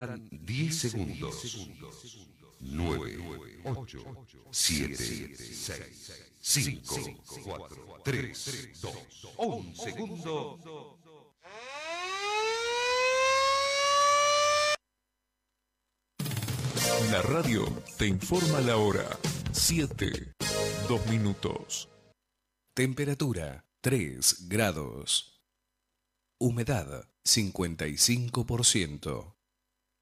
10 segundos. 9, 8, 7, 6, 5, 4, 3, 2, 1 segundo. La radio te informa la hora. 7, 2 minutos. Temperatura 3 grados. Humedad 55%.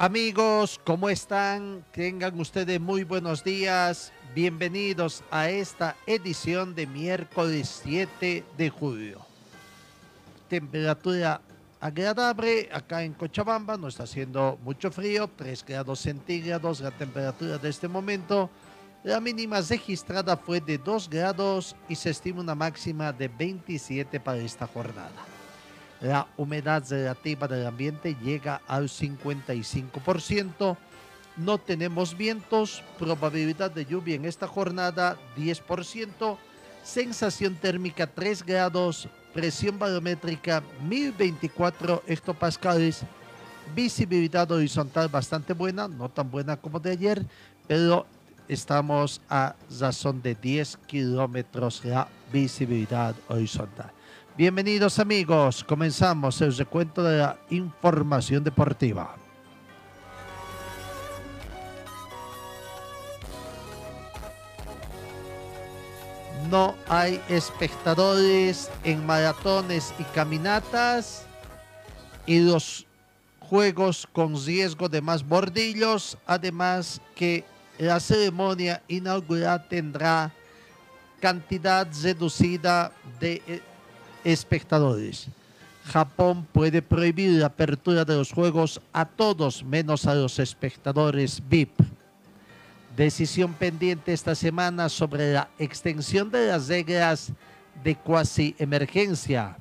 Amigos, ¿cómo están? Tengan ustedes muy buenos días. Bienvenidos a esta edición de miércoles 7 de julio. Temperatura agradable acá en Cochabamba, no está haciendo mucho frío, 3 grados centígrados la temperatura de este momento. La mínima registrada fue de 2 grados y se estima una máxima de 27 para esta jornada. La humedad relativa del ambiente llega al 55%. No tenemos vientos. Probabilidad de lluvia en esta jornada 10%. Sensación térmica 3 grados. Presión barométrica 1024 hectopascales. Visibilidad horizontal bastante buena, no tan buena como de ayer, pero estamos a razón de 10 kilómetros la visibilidad horizontal. Bienvenidos amigos, comenzamos el recuento de la información deportiva. No hay espectadores en maratones y caminatas y los juegos con riesgo de más bordillos, además que la ceremonia inaugural tendrá cantidad reducida de espectadores. Japón puede prohibir la apertura de los juegos a todos menos a los espectadores VIP. Decisión pendiente esta semana sobre la extensión de las reglas de cuasi emergencia.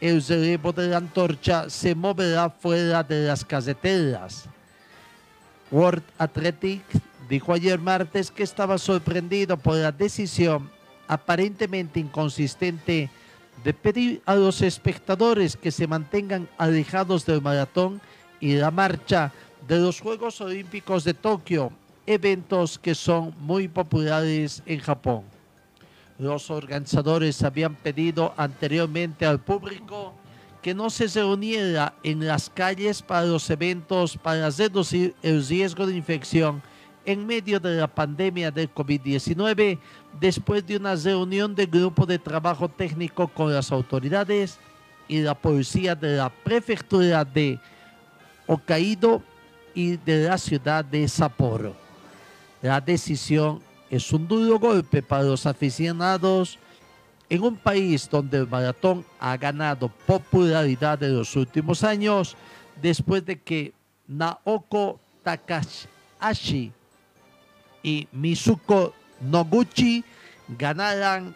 El relevo de la antorcha se moverá fuera de las carreteras. World Athletics dijo ayer martes que estaba sorprendido por la decisión aparentemente inconsistente de pedir a los espectadores que se mantengan alejados del maratón y la marcha de los Juegos Olímpicos de Tokio, eventos que son muy populares en Japón. Los organizadores habían pedido anteriormente al público que no se reuniera en las calles para los eventos para reducir el riesgo de infección en medio de la pandemia del COVID-19 después de una reunión del grupo de trabajo técnico con las autoridades y la policía de la prefectura de Hokkaido y de la ciudad de Sapporo. La decisión es un duro golpe para los aficionados en un país donde el maratón ha ganado popularidad en los últimos años después de que Naoko Takahashi y Mizuko Noguchi ganaran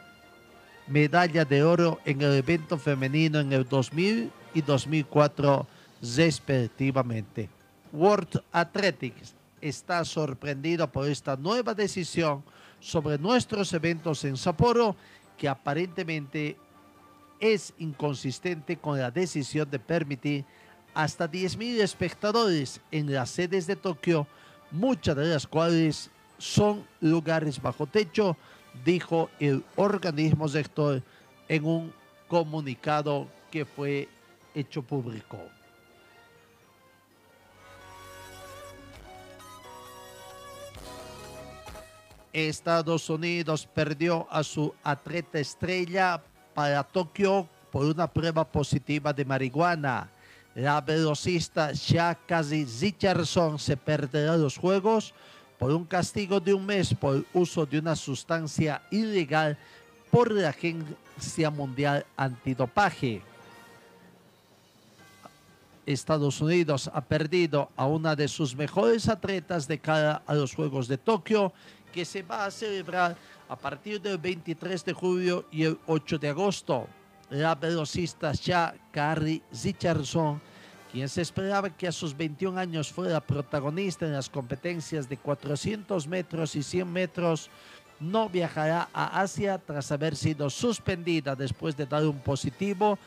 medalla de oro en el evento femenino en el 2000 y 2004 respectivamente. World Athletics está sorprendido por esta nueva decisión sobre nuestros eventos en Sapporo que aparentemente es inconsistente con la decisión de permitir hasta 10.000 espectadores en las sedes de Tokio, muchas de las cuales son lugares bajo techo, dijo el organismo sector en un comunicado que fue hecho público. Estados Unidos perdió a su atleta estrella para Tokio por una prueba positiva de marihuana. La velocista Shakazi Richardson se perderá los Juegos por un castigo de un mes por uso de una sustancia ilegal por la Agencia Mundial Antidopaje. Estados Unidos ha perdido a una de sus mejores atletas de cara a los Juegos de Tokio, que se va a celebrar a partir del 23 de julio y el 8 de agosto. La velocista Sha Carrie Richardson, se esperaba que a sus 21 años fuera protagonista en las competencias de 400 metros y 100 metros, no viajará a Asia tras haber sido suspendida después de dar un positivo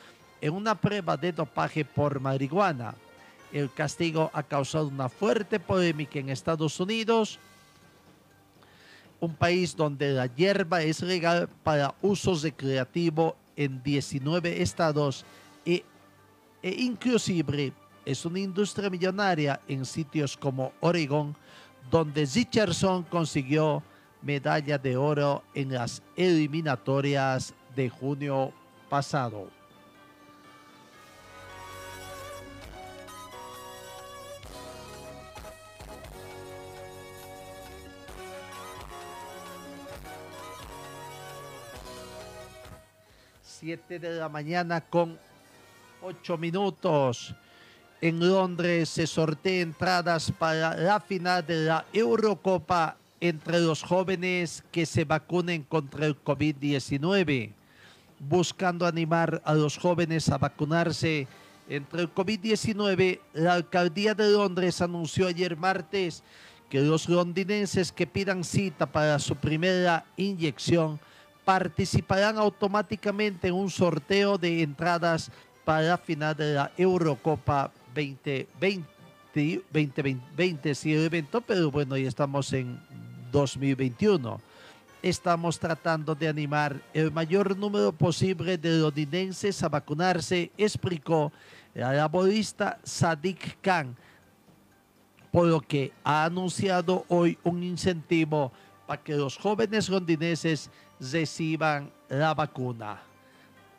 en una prueba de dopaje por marihuana. El castigo ha causado una fuerte polémica en Estados Unidos, un país donde la hierba es legal para usos recreativo en 19 estados e, inclusive es una industria millonaria en sitios como Oregon, donde Richardson consiguió medalla de oro en las eliminatorias de junio pasado. Siete de la mañana con ocho minutos. En Londres se sortea entradas para la final de la Eurocopa entre los jóvenes que se vacunen contra el COVID-19, buscando animar a los jóvenes a vacunarse entre el COVID-19. La alcaldía de Londres anunció ayer martes que los londinenses que pidan cita para su primera inyección participarán automáticamente en un sorteo de entradas para la final de la Eurocopa 2020. 2020, sí, el evento, pero bueno, ya estamos en 2021. Estamos tratando de animar el mayor número posible de londinenses a vacunarse, explicó la laborista Sadiq Khan, por lo que ha anunciado hoy un incentivo para que los jóvenes londinenses reciban la vacuna.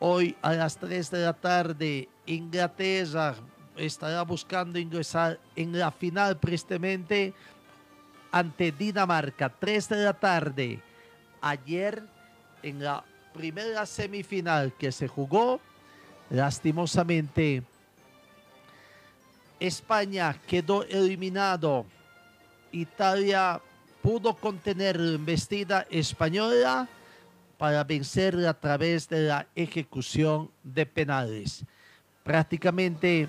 Hoy a las 3 de la tarde, Inglaterra estará buscando ingresar en la final precisamente ante Dinamarca, 3 de la tarde. Ayer, en la primera semifinal que se jugó, lastimosamente, España quedó eliminado. Italia pudo contener la embestida española para vencer a través de la ejecución de penales. Prácticamente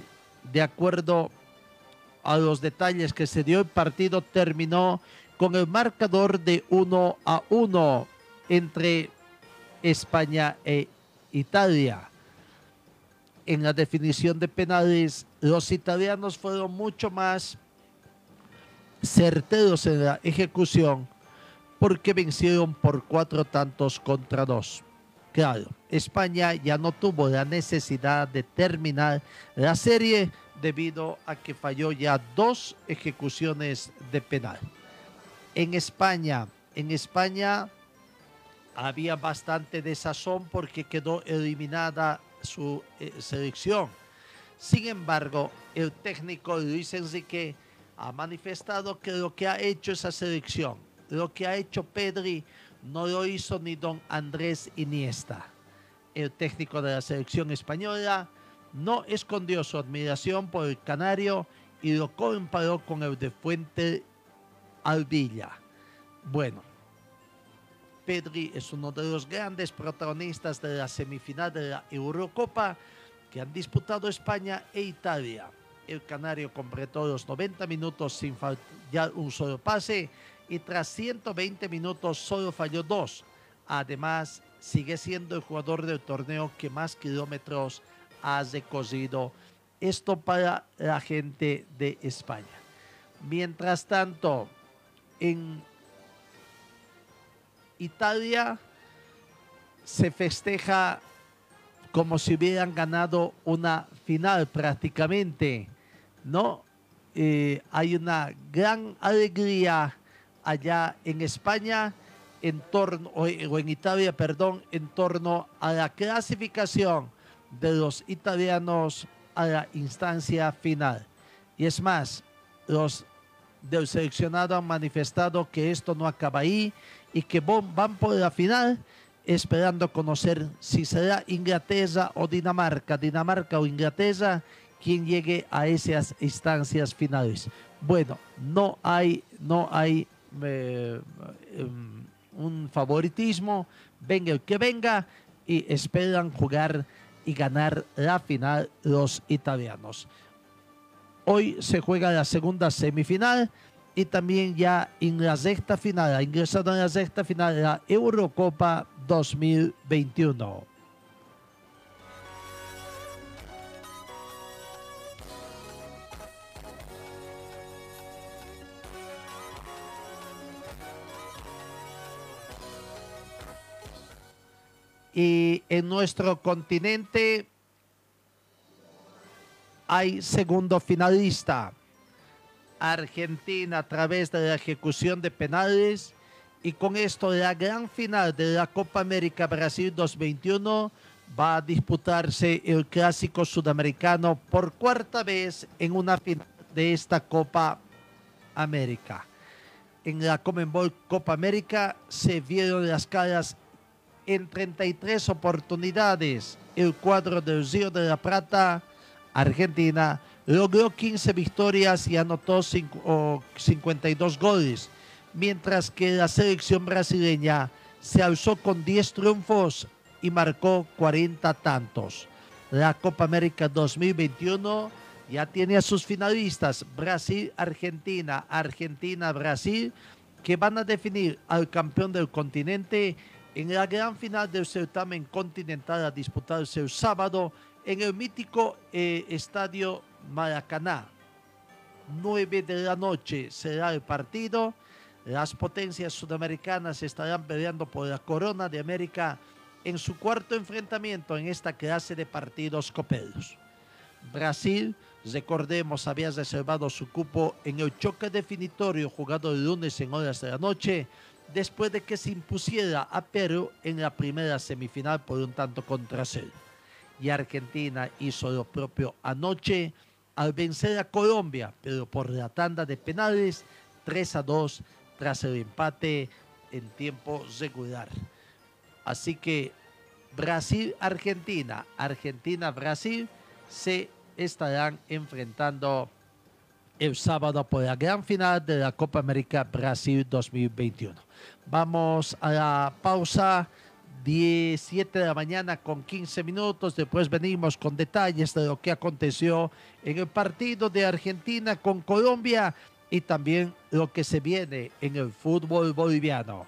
de acuerdo a los detalles que se dio el partido terminó con el marcador de 1 a 1 entre España e Italia. En la definición de penales, los italianos fueron mucho más certeros en la ejecución porque vencieron por cuatro tantos contra dos. Claro, España ya no tuvo la necesidad de terminar la serie debido a que falló ya dos ejecuciones de penal. En España, en España había bastante desazón porque quedó eliminada su eh, selección. Sin embargo, el técnico Luis Enrique ha manifestado que lo que ha hecho esa selección, lo que ha hecho Pedri, no lo hizo ni don Andrés Iniesta. El técnico de la selección española no escondió su admiración por el canario y lo comparó con el de Fuente Alvilla. Bueno, Pedri es uno de los grandes protagonistas de la semifinal de la Eurocopa que han disputado España e Italia. El canario completó los 90 minutos sin fallar un solo pase y tras 120 minutos solo falló dos. Además, sigue siendo el jugador del torneo que más kilómetros ha recorrido. Esto para la gente de España. Mientras tanto, en Italia se festeja como si hubieran ganado una final prácticamente, ¿no? Eh, hay una gran alegría allá en España en torno, o en Italia, perdón, en torno a la clasificación de los italianos a la instancia final. Y es más, los del seleccionado han manifestado que esto no acaba ahí y que van por la final esperando conocer si será Inglaterra o Dinamarca, Dinamarca o Inglaterra quien llegue a esas instancias finales. Bueno, no hay, no hay em, un favoritismo, venga el que venga y esperan jugar y ganar la final los italianos. Hoy se juega la segunda semifinal y también ya en la sexta final, ha ingresado en la sexta final la Eurocopa 2021. Y en nuestro continente hay segundo finalista. Argentina a través de la ejecución de penales y con esto la gran final de la Copa América Brasil 2021 va a disputarse el clásico sudamericano por cuarta vez en una final de esta Copa América. En la Comenbol Copa América se vieron las caras en 33 oportunidades. El cuadro del Río de la Plata, Argentina, logró 15 victorias y anotó cinco- o 52 goles, mientras que la selección brasileña se alzó con 10 triunfos y marcó 40 tantos. La Copa América 2021 ya tiene a sus finalistas, Brasil-Argentina, Argentina-Brasil, que van a definir al campeón del continente en la gran final del certamen continental a disputarse el sábado en el mítico eh, estadio Maracaná. 9 de la noche será el partido. Las potencias sudamericanas estarán peleando por la corona de América en su cuarto enfrentamiento en esta clase de partidos coperos. Brasil, recordemos, había reservado su cupo en el choque definitorio jugado el lunes en horas de la noche, después de que se impusiera a Perú en la primera semifinal por un tanto contra cero. Y Argentina hizo lo propio anoche al vencer a Colombia, pero por la tanda de penales 3 a 2 tras el empate en tiempo regular. Así que Brasil-Argentina, Argentina-Brasil se estarán enfrentando el sábado por la gran final de la Copa América Brasil 2021. Vamos a la pausa. 17 de la mañana con 15 minutos. Después venimos con detalles de lo que aconteció en el partido de Argentina con Colombia y también lo que se viene en el fútbol boliviano.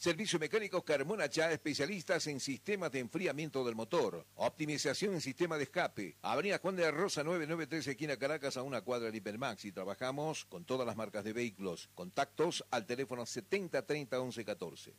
Servicio Mecánicos Carmona Chá, especialistas en sistemas de enfriamiento del motor. Optimización en sistema de escape. Avenida Juan de la Rosa 993, esquina Caracas, a una cuadra de Hipermax. Y trabajamos con todas las marcas de vehículos. Contactos al teléfono 70 30 11 14.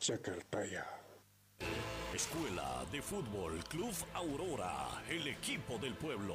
Chacaltaya. Escuela de Fútbol Club Aurora, el equipo del pueblo.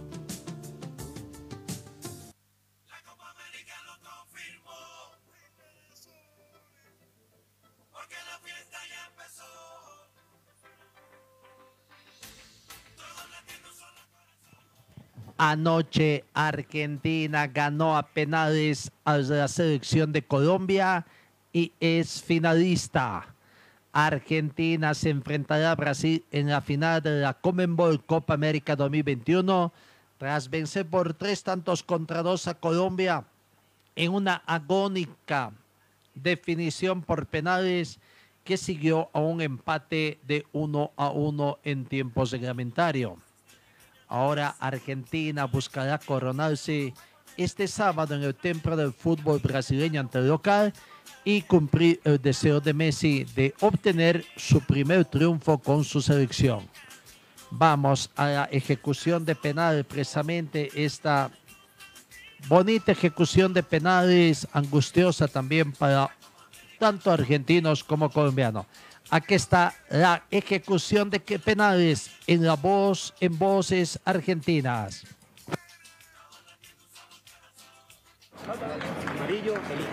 Anoche Argentina ganó a penales a la selección de Colombia y es finalista. Argentina se enfrentará a Brasil en la final de la Comenbol Copa América 2021 tras vencer por tres tantos contra dos a Colombia en una agónica definición por penales que siguió a un empate de uno a uno en tiempo reglamentario. Ahora Argentina buscará coronarse este sábado en el templo del fútbol brasileño ante el local y cumplir el deseo de Messi de obtener su primer triunfo con su selección. Vamos a la ejecución de penal, precisamente esta bonita ejecución de penales, angustiosa también para tanto argentinos como colombianos. Aquí está la ejecución de penales en la voz, en voces argentinas. Amarillo, feliz.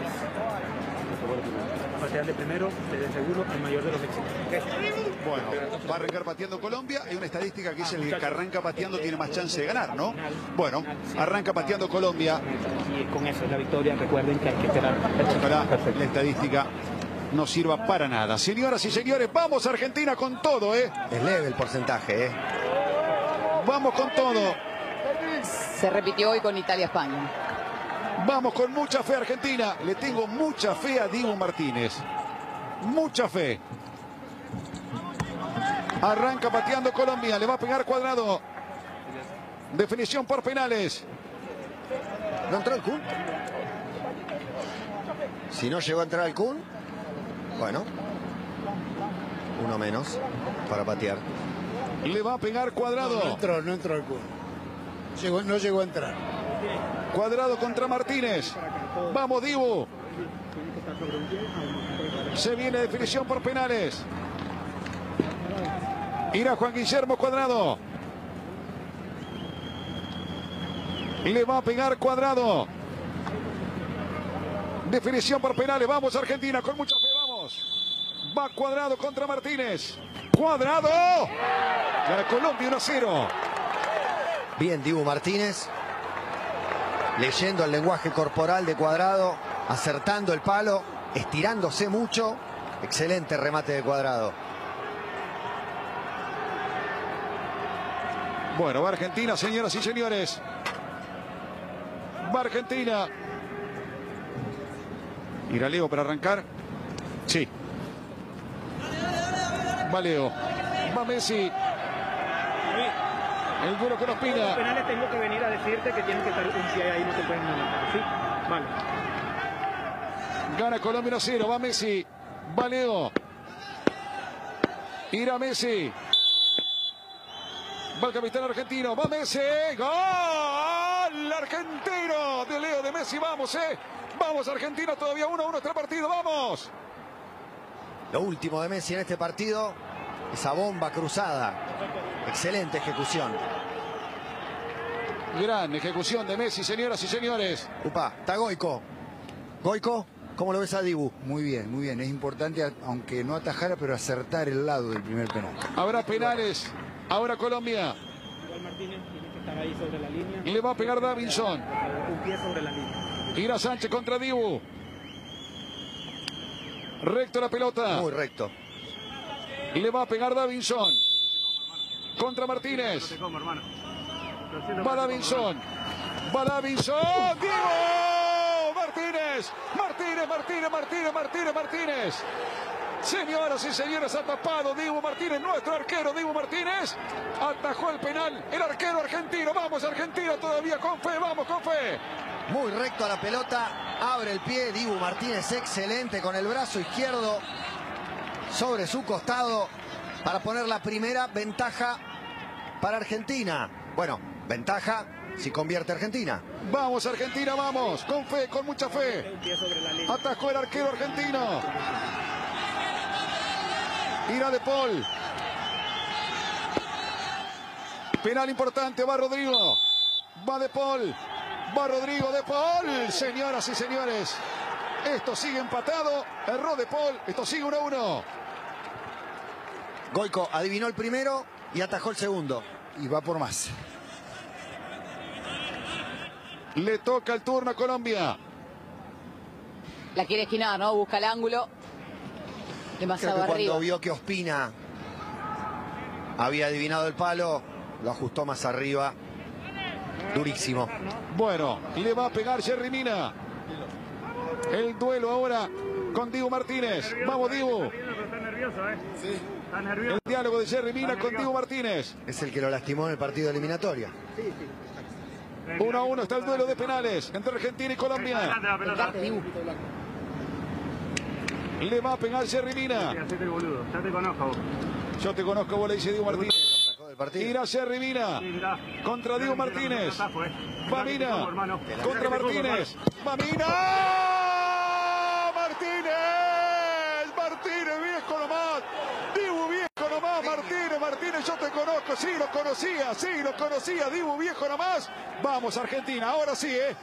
Partida de primero, desde seguro, el mayor de los éxitos. Bueno, va a arrancar pateando Colombia. Hay una estadística que dice el que arranca pateando tiene más chance de ganar, ¿no? Bueno, arranca pateando Colombia. Y con eso es la victoria. Recuerden que hay que esperar. La estadística no sirva para nada. Señoras y señores, vamos Argentina con todo, ¿eh? Es leve el porcentaje, ¿eh? Vamos con todo. Se repitió hoy con Italia-España. Vamos con mucha fe Argentina. Le tengo mucha fe a Diego Martínez. Mucha fe. Arranca pateando Colombia. Le va a pegar cuadrado. Definición por penales. ¿No entró el Kun? Si no llegó a entrar el Kun, bueno, uno menos para patear. Le va a pegar cuadrado. No, no entró, no entró el. Llegó- no llegó a entrar. Cuadrado contra Martínez. Vamos, Dibu. Se viene definición por penales. Irá Juan Guillermo Cuadrado. Le va a pegar Cuadrado. Definición por penales. Vamos, Argentina, con mucha fe. Va Cuadrado contra Martínez. Cuadrado. Gana Colombia 1-0. Bien, Dibu Martínez. Leyendo el lenguaje corporal de cuadrado, acertando el palo, estirándose mucho. Excelente remate de cuadrado. Bueno, va Argentina, señoras y señores. Va Argentina. ¿Irá Leo para arrancar? Sí. Va Leo. Va Messi. El duro con Los Ospina. penales tengo que venir a decirte que tienes que estar un pie ahí, no te pueden levantar. ¿Sí? Vale. Gana Colombia 1-0. Va Messi. Va Leo. Irá Messi. Va el capitán argentino. Va Messi. ¡Gol! Argentino de Leo de Messi. Vamos, eh. Vamos, Argentina. Todavía 1-1 este partido. Vamos. Lo último de Messi en este partido. esa bomba cruzada. Excelente ejecución. Gran ejecución de Messi, señoras y señores. Upa, está Goico. Goico, ¿cómo lo ves a Dibu? Muy bien, muy bien. Es importante, aunque no atajara, pero acertar el lado del primer penal. Habrá penales. Ahora Colombia. Igual Martínez tiene que estar ahí sobre la línea. Le va a pegar Davinson. Un pie sobre la línea. Irá Sánchez contra Dibu. Recto la pelota. Muy recto. Le va a pegar Davinson. Contra Martínez. Va Davinson. Va Davinson. Diego Martínez. Martínez, Martínez, Martínez, Martínez, Martínez. Señoras y señores, ha tapado Diego Martínez, nuestro arquero Diego Martínez. Atajó el penal el arquero argentino. Vamos Argentina todavía con fe, vamos con fe. Muy recto a la pelota. Abre el pie. Dibu Martínez excelente con el brazo izquierdo sobre su costado para poner la primera ventaja para Argentina. Bueno, ventaja si convierte Argentina. Vamos Argentina, vamos. Con fe, con mucha fe. Atajó el arquero argentino. Irá de Paul. Penal importante, va Rodrigo. Va de Paul. Va Rodrigo de Paul. Señoras y señores. Esto sigue empatado. Erró de Paul. Esto sigue 1 a 1. Goico adivinó el primero y atajó el segundo. Y va por más. Le toca el turno a Colombia. La quiere esquinar, ¿no? Busca el ángulo. Creo Demasiado que arriba. cuando vio que Ospina había adivinado el palo, lo ajustó más arriba. Durísimo. Bueno, le va a pegar Jerry Mina. El duelo ahora con Diego Martínez. Vamos, Diego. Está nervioso, ¿eh? Sí. Está nervioso. El diálogo de Jerry Mina con Diego Martínez. Es el que lo lastimó en el partido eliminatorio. Sí, sí. 1 a 1 está el duelo de penales entre Argentina y Colombia. Le va a pegar Jerry Mina. Ya te conozco. Yo te conozco, vos le dice Diego Martínez. Irá Jerry Mina contra Diego Martínez. Va Mina contra Martínez. Va Mina. Martínez. Martínez, viejo nomás. Dibu viejo nomás. Martínez, yo te conozco. Sí, lo conocía. Sí, lo conocía. Dibu viejo nomás. Vamos, Argentina. Ahora sí, ¿eh?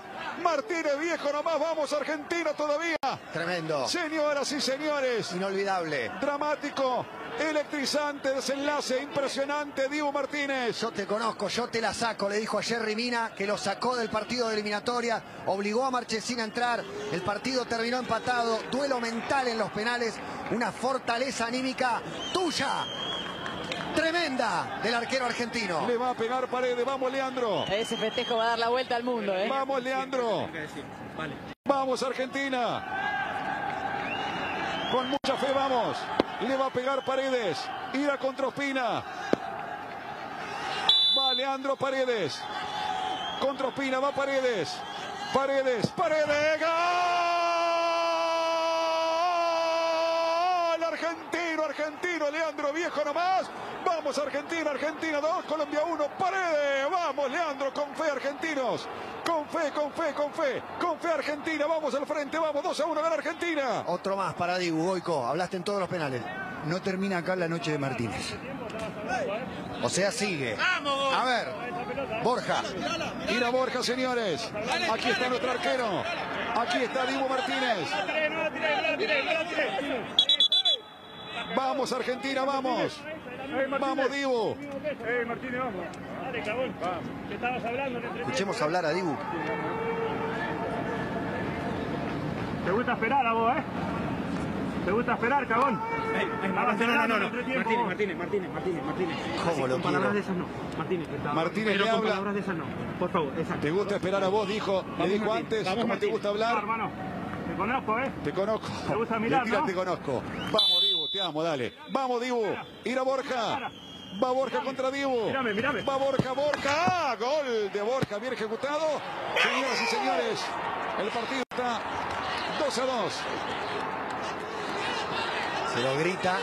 Martínez viejo nomás. Vamos, Argentina todavía. Tremendo. Señoras y señores. Inolvidable. Dramático. Electrizante desenlace, impresionante, Diego Martínez. Yo te conozco, yo te la saco, le dijo a Jerry Mina, que lo sacó del partido de eliminatoria, obligó a Marchesín a entrar, el partido terminó empatado, duelo mental en los penales, una fortaleza anímica tuya, tremenda del arquero argentino. Le va a pegar Paredes, vamos Leandro. Ese festejo va a dar la vuelta al mundo, ¿eh? Vamos Leandro. Vamos Argentina. Con mucha fe vamos. Le va a pegar Paredes. Ira contra Ospina. Va Leandro Paredes. Contra Ospina va Paredes. Paredes. Paredes. ¡Gol! Viejo nomás. Vamos Argentina, Argentina 2, Colombia 1. Paredes. Vamos Leandro, con fe argentinos. Con fe, con fe, con fe. Con fe Argentina. Vamos al frente. Vamos 2 a 1 gana Argentina. Otro más para Dibu, Goico, hablaste en todos los penales. No termina acá la noche de Martínez. O sea, sigue. A ver, Borja. Tira Borja, señores. Aquí está nuestro arquero. Aquí está Dibu Martínez. Vamos, Argentina, vamos. Vamos, Dibu. Eh, Martínez, vamos. Dale, cabón. ¿Qué estabas hablando? Escuchemos hablar a Dibu. Te gusta esperar a vos, ¿eh? ¿Te gusta esperar, cagón? No, no, no, no. Martínez, Martínez, Martínez, Martínez, Martínez. ¿Cómo lo Con palabras de esas no. Martínez, está- Martínez pero le con habla. palabras de esas no. Por favor, exacto. ¿Te gusta esperar a vos? Dijo, Vamos, dijo Martín. antes. Vamos, ¿Cómo te Martín. gusta hablar? hermano. Te conozco, ¿eh? Te conozco. Te gusta mirar, ¿no? te conozco. Vamos, Dale. Vamos, Dibu. Ir a Borja. Va Borja contra Dibu. Mírame, mírame. Va Borja, Borja. ¡Ah! Gol de Borja, bien ejecutado. Señoras y señores, el partido está 2 a 2. Se lo grita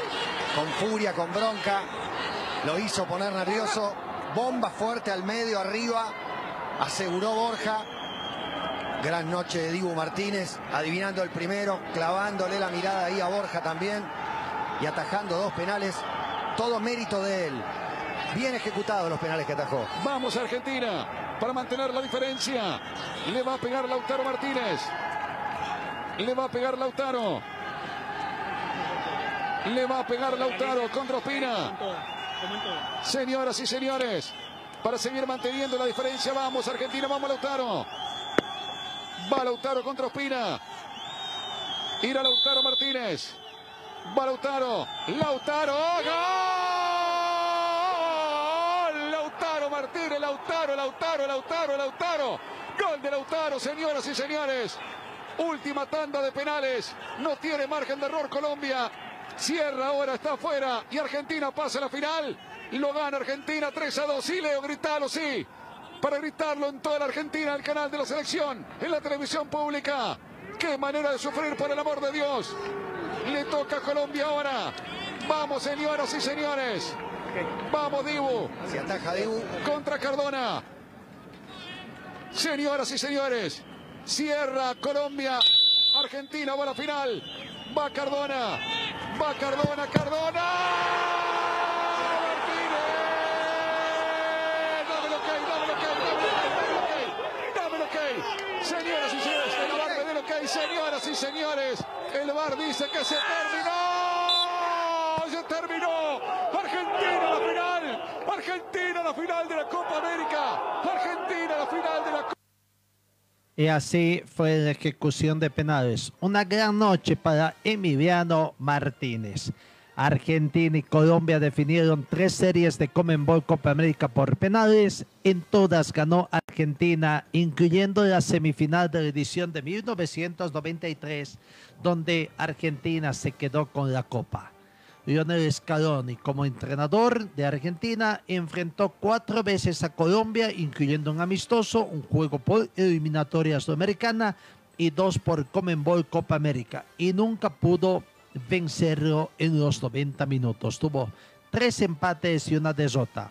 con furia, con bronca. Lo hizo poner nervioso. Bomba fuerte al medio, arriba. Aseguró Borja. Gran noche de Dibu Martínez, adivinando el primero, clavándole la mirada ahí a Borja también y atajando dos penales todo mérito de él. Bien ejecutados los penales que atajó. Vamos Argentina para mantener la diferencia. Le va a pegar Lautaro Martínez. Le va a pegar Lautaro. Le va a pegar Lautaro contra Ospina. Señoras y señores, para seguir manteniendo la diferencia, vamos Argentina, vamos Lautaro. Va Lautaro contra Ospina. Irá Lautaro Martínez. Va Lautaro. Lautaro. ¡Gol! Lautaro Martínez. Lautaro, Lautaro, Lautaro, Lautaro. Gol de Lautaro, señoras y señores. Última tanda de penales. No tiene margen de error Colombia. Cierra ahora, está afuera. Y Argentina pasa a la final. Lo gana Argentina 3 a 2. Sí, Leo, gritalo, sí. Para gritarlo en toda la Argentina, el canal de la selección, en la televisión pública. Qué manera de sufrir, por el amor de Dios. Le toca a Colombia ahora. Vamos, señoras y señores. Vamos, Dibu. Se ataja Dibu. Contra Cardona. Señoras y señores. Cierra Colombia. Argentina va a la final. Va Cardona. Va Cardona. Cardona. Martínez. Dame el ok, dame el ok, dame el ok, dame el ok, dame el ok. Señoras y señores, el ok. Señoras y señores, el bar dice que se terminó. Se terminó. Argentina la final. Argentina la final de la Copa América. Argentina la final de la Copa Y así fue la ejecución de penales. Una gran noche para Emiliano Martínez. Argentina y Colombia definieron tres series de Comenbol Copa América por penales. En todas ganó Argentina, incluyendo la semifinal de la edición de 1993, donde Argentina se quedó con la Copa. Lionel Scaloni, como entrenador de Argentina, enfrentó cuatro veces a Colombia, incluyendo un amistoso, un juego por eliminatoria sudamericana y dos por Comenbol Copa América, y nunca pudo vencerlo en los 90 minutos. Tuvo tres empates y una derrota.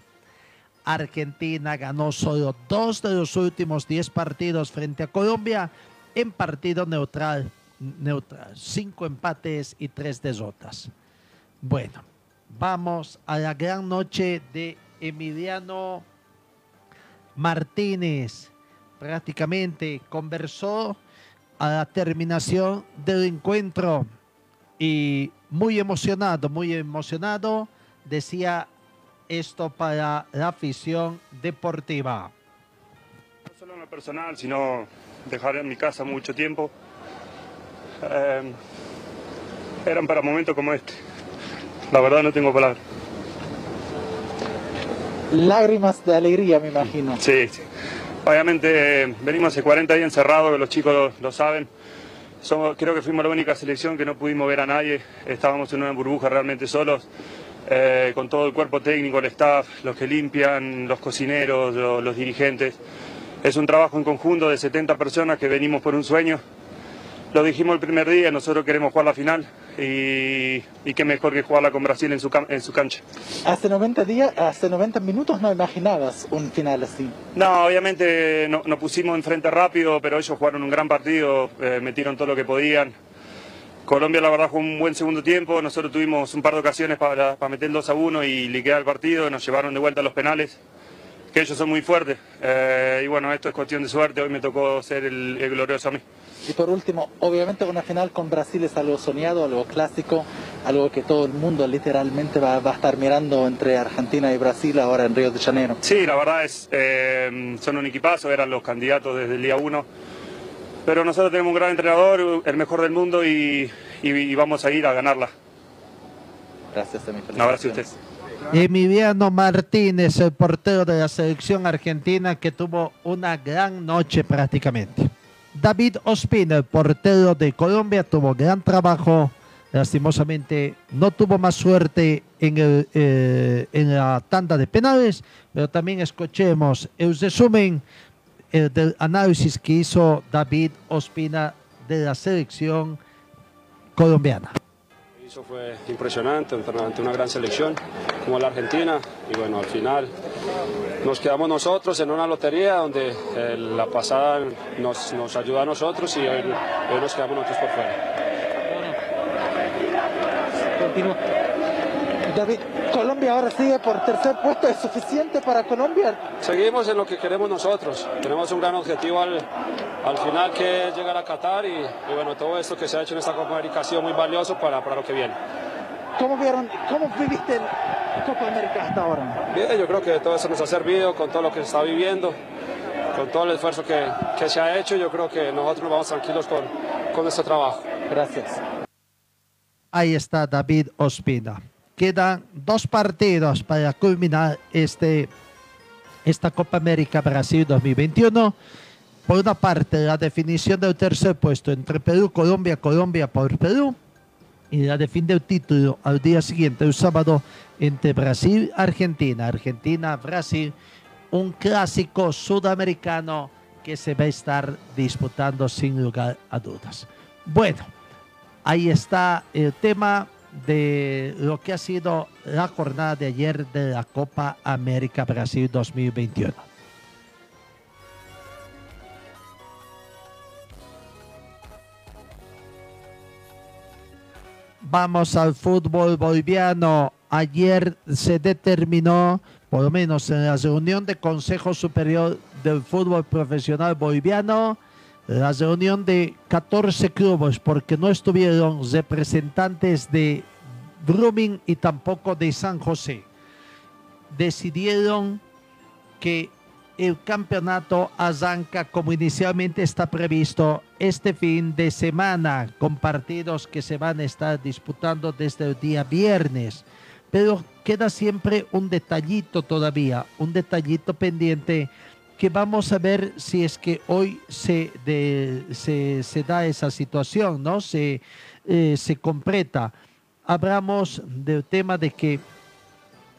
Argentina ganó solo dos de los últimos 10 partidos frente a Colombia en partido neutral, neutral, cinco empates y tres derrotas. Bueno, vamos a la gran noche de Emiliano Martínez. Prácticamente conversó a la terminación del encuentro y muy emocionado, muy emocionado, decía esto para la afición deportiva. No solo en lo personal, sino dejar en mi casa mucho tiempo. Eh, eran para momentos como este. La verdad no tengo palabras. Lágrimas de alegría, me imagino. Sí, sí. Obviamente eh, venimos hace 40 días encerrados, los chicos lo, lo saben. Creo que fuimos la única selección que no pudimos ver a nadie. Estábamos en una burbuja realmente solos, eh, con todo el cuerpo técnico, el staff, los que limpian, los cocineros, lo- los dirigentes. Es un trabajo en conjunto de 70 personas que venimos por un sueño. Lo dijimos el primer día, nosotros queremos jugar la final y, y qué mejor que jugarla con Brasil en su, en su cancha. Hace 90 días, hace 90 minutos no imaginabas un final así. No, obviamente no- nos pusimos enfrente rápido, pero ellos jugaron un gran partido, eh, metieron todo lo que podían. Colombia la verdad jugó un buen segundo tiempo, nosotros tuvimos un par de ocasiones para, para meter el 2 a 1 y liquidar el partido, nos llevaron de vuelta a los penales, que ellos son muy fuertes. Eh, y bueno, esto es cuestión de suerte, hoy me tocó ser el, el glorioso a mí. Y por último, obviamente una final con Brasil es algo soñado, algo clásico, algo que todo el mundo literalmente va, va a estar mirando entre Argentina y Brasil ahora en Río de Janeiro. Sí, la verdad es, eh, son un equipazo, eran los candidatos desde el día uno. Pero nosotros tenemos un gran entrenador, el mejor del mundo y, y- y vamos a ir a ganarla. Gracias, Emi. Un abrazo a ustedes. Emiliano Martínez, el portero de la selección argentina que tuvo una gran noche prácticamente. David Ospina, el portero de Colombia, tuvo gran trabajo. Lastimosamente no tuvo más suerte en, eh, la tanda de penales, pero también escuchemos el resumen del análisis que hizo David Ospina de la selección colombiana. Eso fue impresionante ante una- gran selección como la Argentina y bueno, al final nos quedamos nosotros en una lotería donde eh, la pasada nos, nos ayudó a nosotros y hoy, nos quedamos nosotros por fuera. Continúa. David, Colombia ahora sigue por tercer puesto. ¿Es suficiente para Colombia? Seguimos en lo que queremos nosotros. Tenemos un gran objetivo al, al final que es llegar a Qatar y, y bueno, todo esto que se ha hecho en esta Copa América ha sido muy valioso para, para lo que viene. ¿Cómo vieron, cómo viviste la Copa América hasta ahora? Bien, yo creo que todo eso nos ha servido con todo lo que se está viviendo, con todo el esfuerzo que, que se ha hecho. Yo creo que nosotros nos vamos tranquilos con, con nuestro trabajo. Gracias. Ahí está David Ospina. Quedan dos partidos para culminar este, esta Copa América Brasil 2021. Por una parte, la definición del tercer puesto entre Perú, Colombia, Colombia por Perú. Y la definición del título al día siguiente, el sábado, entre Brasil Argentina. Argentina, Brasil, un clásico sudamericano que se va a estar disputando sin lugar a dudas. Bueno, ahí está el tema de lo que ha sido la jornada de ayer de la Copa América Brasil 2021. Vamos al fútbol boliviano. Ayer se determinó, por lo menos en la reunión de Consejo Superior del Fútbol Profesional Boliviano, la reunión de 14 clubes, porque no estuvieron representantes de Brumming y tampoco de San José, decidieron que el campeonato arranca como inicialmente está previsto este fin de semana, con partidos que se van a estar disputando desde el día viernes. Pero queda siempre un detallito todavía, un detallito pendiente que vamos a ver si es que hoy se, se, da esa situación, ¿no? Se, eh, se completa. Hablamos del tema de que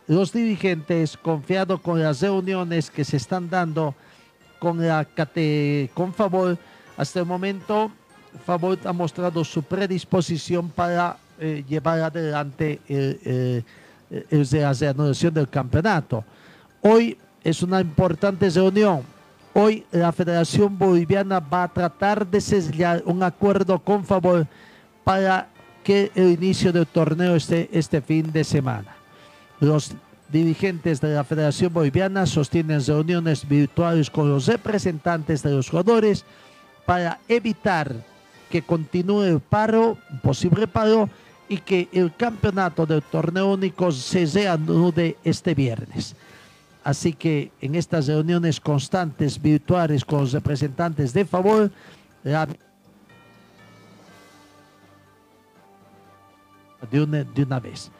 los dirigentes, confiados con las reuniones que se están dando con la con Favor, hasta el momento Favor ha mostrado su predisposición para eh, llevar adelante el, eh, el de la reanudación del campeonato. Hoy es una importante reunión. Hoy la Federación Boliviana va a tratar de sellar un acuerdo con Favor para que el inicio del torneo esté este fin de semana. Los dirigentes de la Federación Boliviana sostienen reuniones virtuales con los representantes de los jugadores para evitar que continúe el paro, un posible paro, y que el campeonato del torneo único se reanude este viernes. Así que en estas reuniones constantes virtuales con los representantes de favor, de una, de una vez.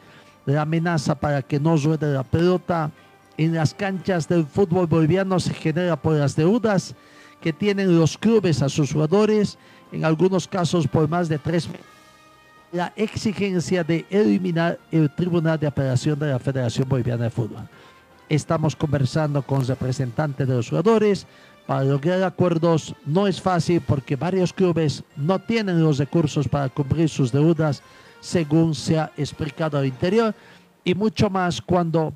La amenaza para que no ruede la pelota en las canchas del fútbol boliviano se genera por las deudas que tienen los clubes a sus jugadores, en algunos casos por más de tres. La exigencia de eliminar el Tribunal de Apelación de la Federación Boliviana de Fútbol. Estamos conversando con representantes de los jugadores para lograr acuerdos. No es fácil porque varios clubes no tienen los recursos para cumplir sus deudas según se ha explicado al interior, y mucho más cuando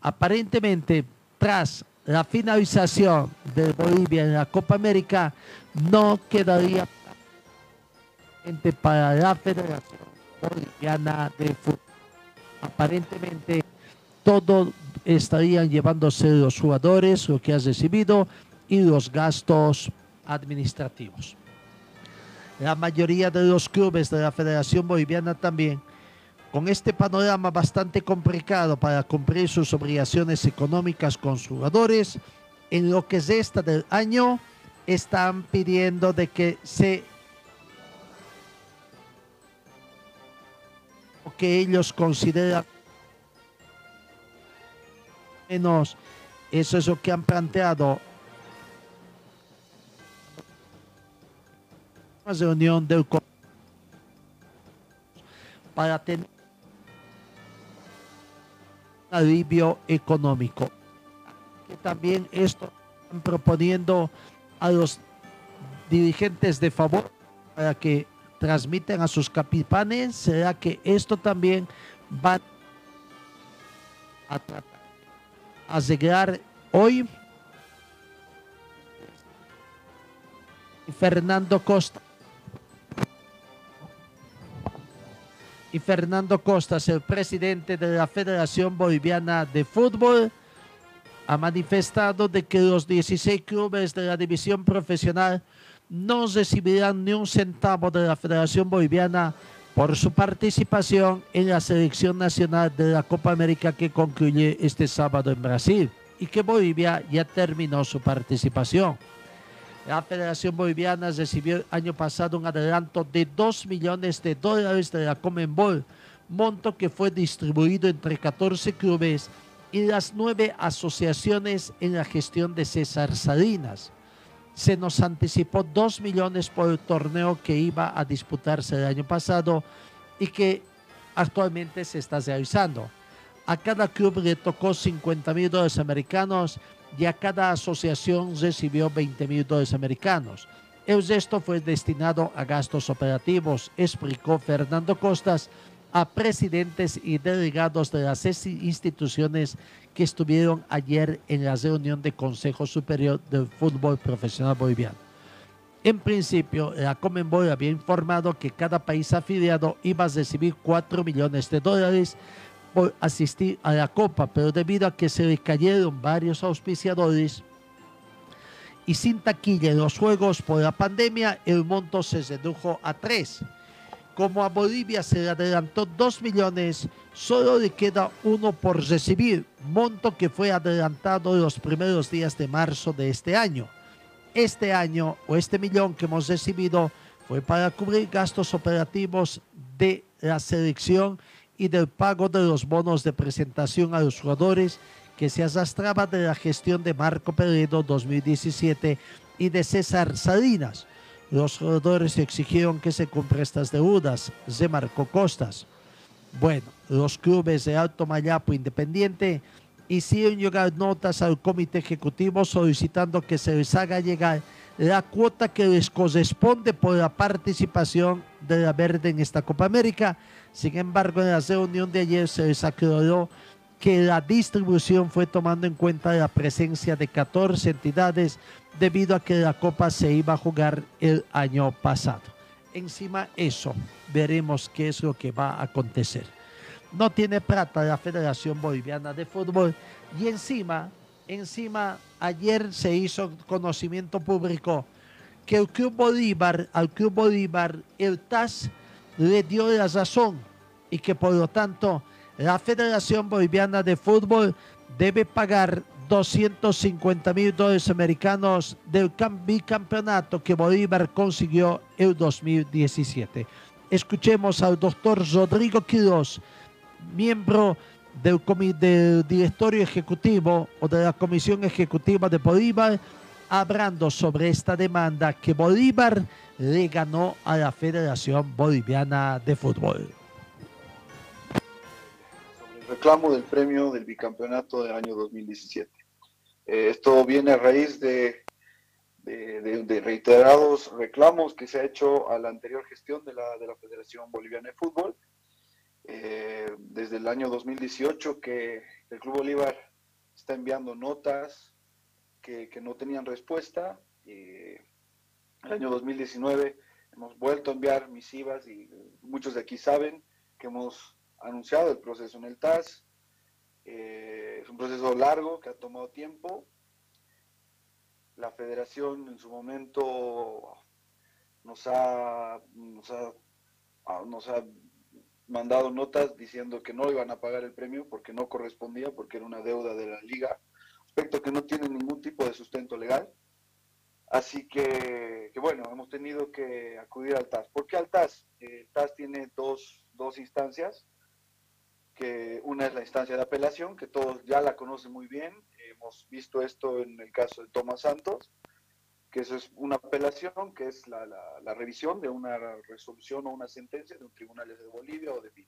aparentemente tras la finalización de Bolivia en la Copa América no quedaría para la Federación Boliviana de Fútbol. Aparentemente todo estarían llevándose los jugadores, lo que has recibido y los gastos administrativos. La mayoría de los clubes de la Federación Boliviana también, con este panorama bastante complicado para cumplir sus obligaciones económicas con sus jugadores, en lo que resta del año, están pidiendo de que se que ellos consideran menos eso es lo que han planteado una reunión del para tener un alivio económico. También esto están proponiendo a los dirigentes de favor para que transmiten a sus capitanes, será que esto también va a tratar a hoy. Fernando Costa. Y Fernando Costas, el presidente de la Federación Boliviana de Fútbol, ha manifestado de que los 16 clubes de la división profesional no recibirán ni un centavo de la Federación Boliviana por su participación en la selección nacional de la Copa América que concluye este sábado en Brasil y que Bolivia ya terminó su participación. La Federación Boliviana recibió el año pasado un adelanto de 2 millones de dólares de la Comenbol, monto que fue distribuido entre 14 clubes y las nueve asociaciones en la gestión de César Salinas. Se nos anticipó 2 millones por el torneo que iba a disputarse el año pasado y que actualmente se está realizando. A cada club le tocó 50 mil dólares americanos y a cada asociación recibió 20 mil dólares americanos. El resto fue destinado a gastos operativos, explicó Fernando Costas a presidentes y delegados de las instituciones que estuvieron ayer en la reunión del Consejo Superior del Fútbol Profesional Boliviano. En principio, la Comenbol había informado que cada país afiliado iba a recibir 4 millones de dólares por asistir a la Copa, pero debido a que se le cayeron varios auspiciadores y sin taquilla en los juegos por la pandemia, el monto se redujo a 3. Como a Bolivia se le adelantó 2 millones, solo le queda uno por recibir, monto que fue adelantado los primeros días de marzo de este año. Este año, o este millón que hemos recibido, fue para cubrir gastos operativos de la selección y del pago de los bonos de presentación a los jugadores que se arrastraba de la gestión de Marco Peredo 2017 y de César Salinas. Los jugadores exigieron que se cumplan estas deudas, se marcó Costas. Bueno, los clubes de Alto Mayapo Independiente hicieron llegar notas al comité ejecutivo solicitando que se les haga llegar la cuota que les corresponde por la participación de la Verde en esta Copa América sin embargo, en la reunión de ayer se les aclaró que la distribución fue tomando en cuenta la presencia de 14 entidades debido a que la Copa se iba a jugar el año pasado. Encima eso, veremos qué es lo que va a acontecer. No tiene plata la Federación Boliviana de Fútbol y encima, encima ayer se hizo conocimiento público que el Club Bolívar, al Club Bolívar, el TAS le dio la razón y que por lo tanto la Federación Boliviana de Fútbol debe pagar 250 mil dólares americanos del bicampeonato que Bolívar consiguió en 2017. Escuchemos al doctor Rodrigo Quiroz, miembro del, del directorio ejecutivo o de la comisión ejecutiva de Bolívar, hablando sobre esta demanda que Bolívar le ganó a la Federación Boliviana de Fútbol. Reclamo del premio del bicampeonato del año 2017. Eh, esto viene a raíz de, de, reiterados reclamos que se ha hecho a la anterior gestión de la, de la Federación Boliviana de Fútbol. Eh, desde el año 2018 que el Club Bolívar está enviando notas que, que no tenían respuesta. Eh, el año 2019 hemos vuelto a enviar misivas y muchos de aquí saben que hemos anunciado el proceso en el TAS. Eh, es un proceso largo que ha tomado tiempo. La federación en su momento nos ha, nos ha, ah, nos ha mandado notas diciendo que no iban a pagar el premio porque no correspondía, porque era una deuda de la liga, aspecto que no tiene ningún tipo de sustento legal. Así que, bueno, hemos tenido que acudir al TAS. ¿Por qué al TAS? el TAS tiene dos, dos instancias, que una es la instancia de apelación, que todos ya la conocen muy bien, hemos visto esto en el caso de Tomás Santos, que eso es una apelación, que es la, revisión de una resolución o una sentencia de un tribunal de Bolivia o de PIB.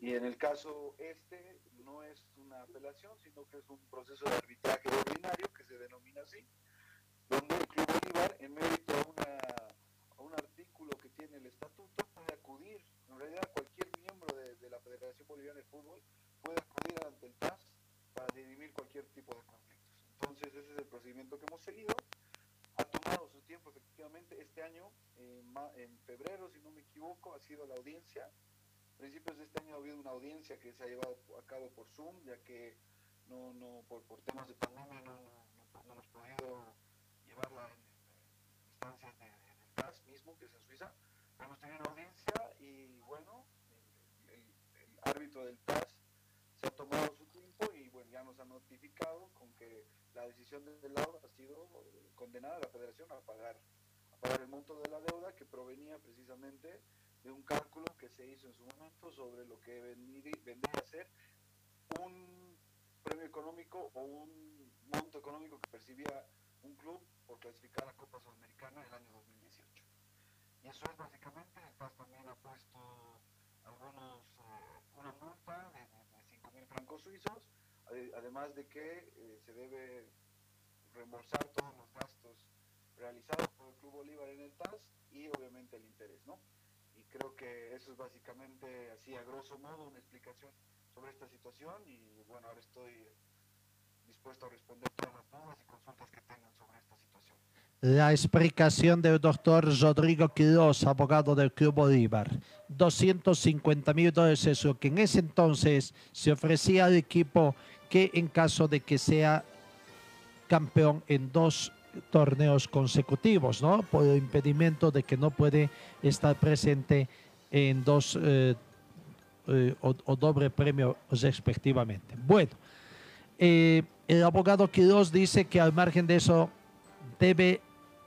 Y en el caso este no es una apelación, sino que es un proceso de arbitraje ordinario, que se denomina así, donde el Club Bolívar, en mérito a, un artículo que tiene el estatuto, puede acudir, en realidad cualquier de, la Federación Boliviana de Fútbol puede acudir ante el TAS para dirimir cualquier tipo de conflictos. Entonces ese es el procedimiento que hemos seguido. Ha tomado su tiempo efectivamente. Este año, en, febrero, si no me equivoco, ha sido la audiencia A principios de este año ha habido una audiencia que se ha llevado a cabo por Zoom, ya que no, no por, temas de pandemia no, no, hemos podido llevarla en, en instancias de, de- del TAS mismo, que es en Suiza. Hemos tenido una audiencia y bueno, árbitro del TAS se ha tomado su tiempo y bueno, ya nos ha notificado con que la decisión del laudo ha sido eh, condenar a la federación a pagar, a pagar el monto de la deuda que provenía precisamente de un cálculo que se hizo en su momento sobre lo que vendría a ser un premio económico o un monto económico que percibía un club por clasificar a Copa Sudamericana el año 2018. Y eso es básicamente, el TAS también ha puesto algunos, una multa de, de, 5 mil francos suizos, ade- además de que eh, se debe reembolsar todos los gastos realizados por el Club Bolívar en el TAS y obviamente el interés, ¿no? Y creo que eso es básicamente así a grosso modo una explicación sobre esta situación y bueno, ahora estoy dispuesto a responder todas las dudas y consultas que tengan sobre esta situación. La explicación del doctor Rodrigo Quiroz, abogado del Club Bolívar. 250 mil dólares es lo que en ese entonces se ofrecía al equipo que en caso de que sea campeón en dos torneos consecutivos, ¿no? Por el impedimento de que no puede estar presente en dos eh, eh, o, doble premio respectivamente. Bueno, eh, el abogado Quiroz dice que al margen de eso debe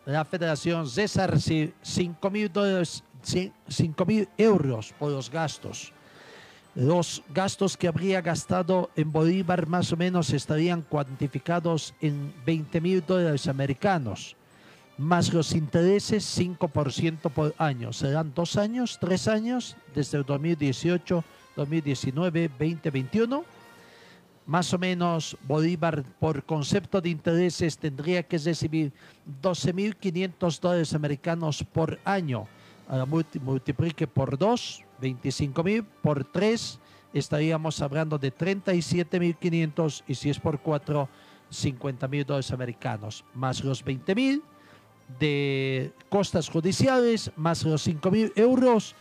la federación resarcir 5 mil dólares, 5 mil euros por los gastos. Los gastos que habría gastado en Bolívar más o menos estarían cuantificados en 20 mil dólares americanos, más los intereses 5% por año. Serán dos años, tres años, desde el 2018, 2019, 2021 más o menos Bolívar por concepto de intereses tendría que recibir 12.500 dólares americanos por año. Multi- multiplique por 2, 25.000, por 3 estaríamos hablando de 37.500 y si es por 4, 50.000 dólares americanos, más los 20.000 de costas judiciales, más los 5.000 euros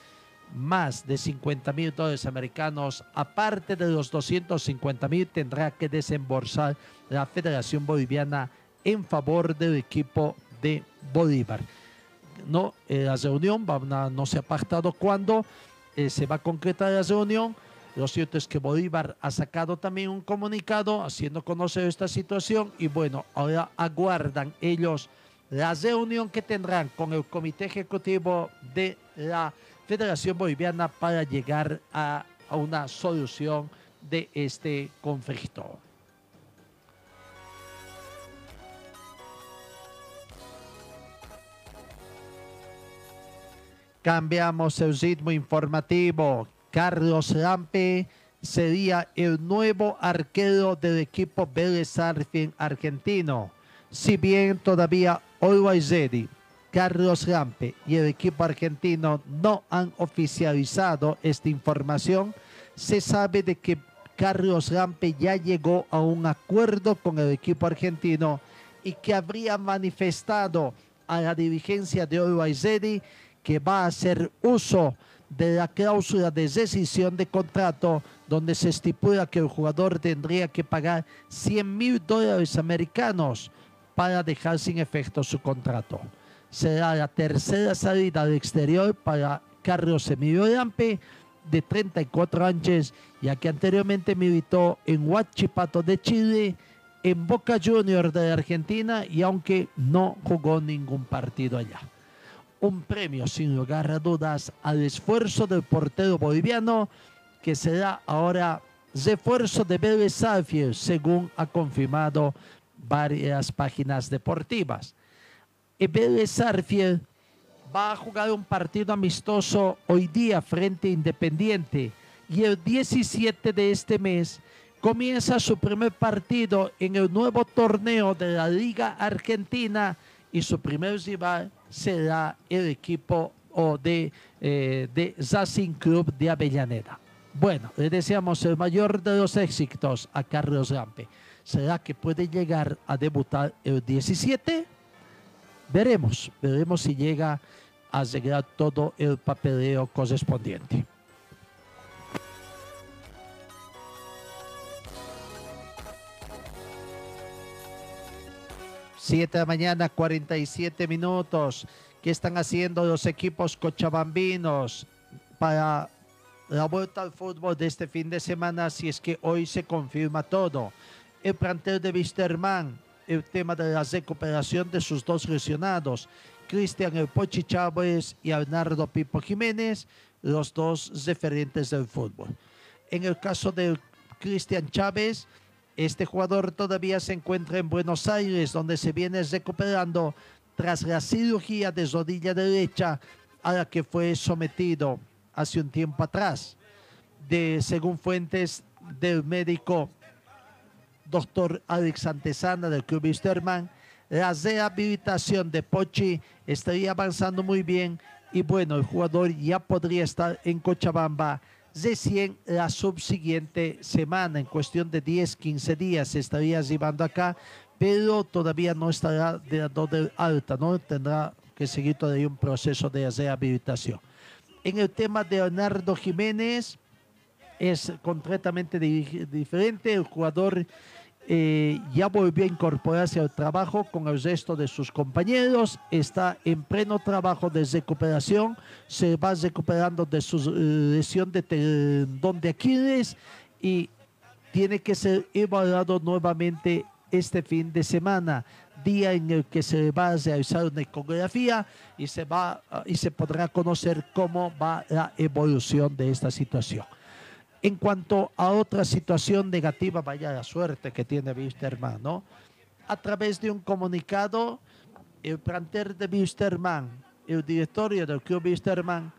más de 50 mil dólares americanos, aparte de los 250 mil, tendrá que desembolsar la Federación Boliviana en favor del equipo de Bolívar. No, eh, la reunión no se ha pactado cuándo eh, se va a concretar la reunión. Lo cierto es que Bolívar ha sacado también un comunicado haciendo conocer esta situación y bueno, ahora aguardan ellos la reunión que tendrán con el Comité Ejecutivo de la Federación Boliviana para llegar a, una solución de este conflicto. Cambiamos el ritmo informativo. Carlos Lampe sería el nuevo arquero del equipo Vélez argentino. Si bien todavía Always Ready, Carlos Lampe y el equipo argentino no han oficializado esta información, se sabe de que Carlos Lampe ya llegó a un acuerdo con el equipo argentino y que habría manifestado a la dirigencia de Ready que va a hacer uso de la cláusula de rescisión de contrato donde se estipula que el jugador tendría que pagar 100 mil dólares americanos para dejar sin efecto su contrato. Será la tercera salida al exterior para Carlos Emilio Lampe, de 34 años, ya que anteriormente militó en Huachipato de Chile, en Boca Juniors de Argentina y aunque no jugó ningún partido allá un premio sin lugar a dudas al esfuerzo del portero boliviano que será ahora refuerzo de Vélez Sarsfield, según ha confirmado varias páginas deportivas. Vélez Sarsfield va a jugar un partido amistoso hoy día frente a Independiente y el 17 de este mes comienza su primer partido en el nuevo torneo de la Liga Argentina y su primer rival será el equipo de, eh, de Club de Avellaneda. Bueno, le deseamos el mayor de los éxitos a Carlos Rampe. ¿Será que puede llegar a debutar el 17? Veremos, veremos si llega a llegar todo el papeleo correspondiente. Siete de la mañana, 47 minutos. ¿Qué están haciendo los equipos cochabambinos para la vuelta al fútbol de este fin de semana si es que hoy se confirma todo? El plantel de Wisterman el tema de la recuperación de sus dos lesionados, Cristian El Pochi Chávez y Arnardo Pipo Jiménez, los dos referentes del fútbol. En el caso de Cristian Chávez, este jugador todavía se encuentra en Buenos Aires, donde se viene recuperando tras la cirugía de rodilla derecha a la que fue sometido hace un tiempo atrás. De, según fuentes del médico doctor Alex Antesana del Club Wisterman, la rehabilitación de Pochi estaría avanzando muy bien y bueno, el jugador ya podría estar en Cochabamba recién la subsiguiente semana, en cuestión de 10, 15 días, se estaría llevando acá, pero todavía no estará de, de alta, ¿no? Tendrá que seguir todavía un proceso de rehabilitación. En el tema de Leonardo Jiménez, es completamente di- diferente. El jugador eh, ya volvió a incorporarse al trabajo con el resto de sus compañeros. Está en pleno trabajo de recuperación. Se va recuperando de su eh, lesión de tendón de Aquiles y tiene que ser evaluado nuevamente este fin de semana, día en el que se va a realizar una ecografía y se, va, y se podrá conocer cómo va la evolución de esta situación. En cuanto a otra situación negativa, vaya la suerte que tiene Wisterman, ¿no? A través de un comunicado, el plantel de Wisterman, el directorio del club Wisterman,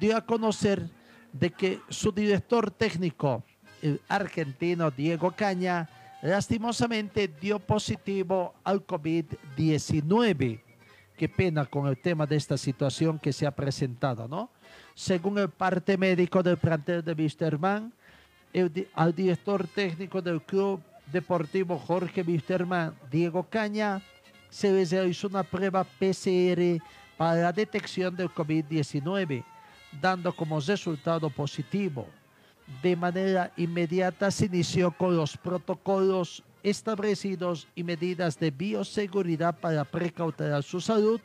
dio a conocer de que su director técnico, el argentino Diego Caña, lastimosamente dio positivo al COVID-19. Qué pena con el tema de esta situación que se ha presentado, ¿no? Según el parte médico del plantel de Wisterman, di- al director técnico del club deportivo Jorge Wisterman, Diego Caña, se le realizó una prueba PCR para la detección del COVID-19, dando como resultado positivo. De manera inmediata se inició con los protocolos establecidos y medidas de bioseguridad para precautelar su salud.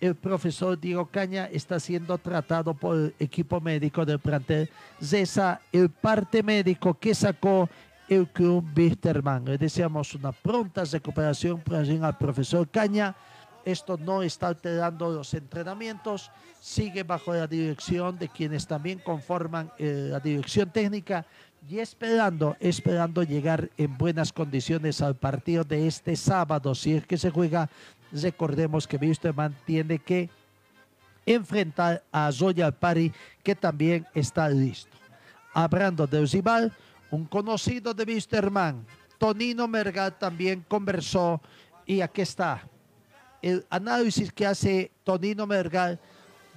El profesor Diego Caña está siendo tratado por el equipo médico del plantel Zesa, el parte médico que sacó el club Wisterman. Le deseamos una pronta recuperación al profesor Caña. Esto no está alterando los entrenamientos, sigue bajo la dirección de quienes también conforman eh, la dirección técnica y esperando, esperando llegar en buenas condiciones al partido de este sábado, si es que se juega. Recordemos que Wisterman tiene que enfrentar a Royal Party, que también está listo. Hablando de rival, un conocido de Wisterman, Tonino Mergal, también conversó y aquí está el análisis que hace Tonino Mergal,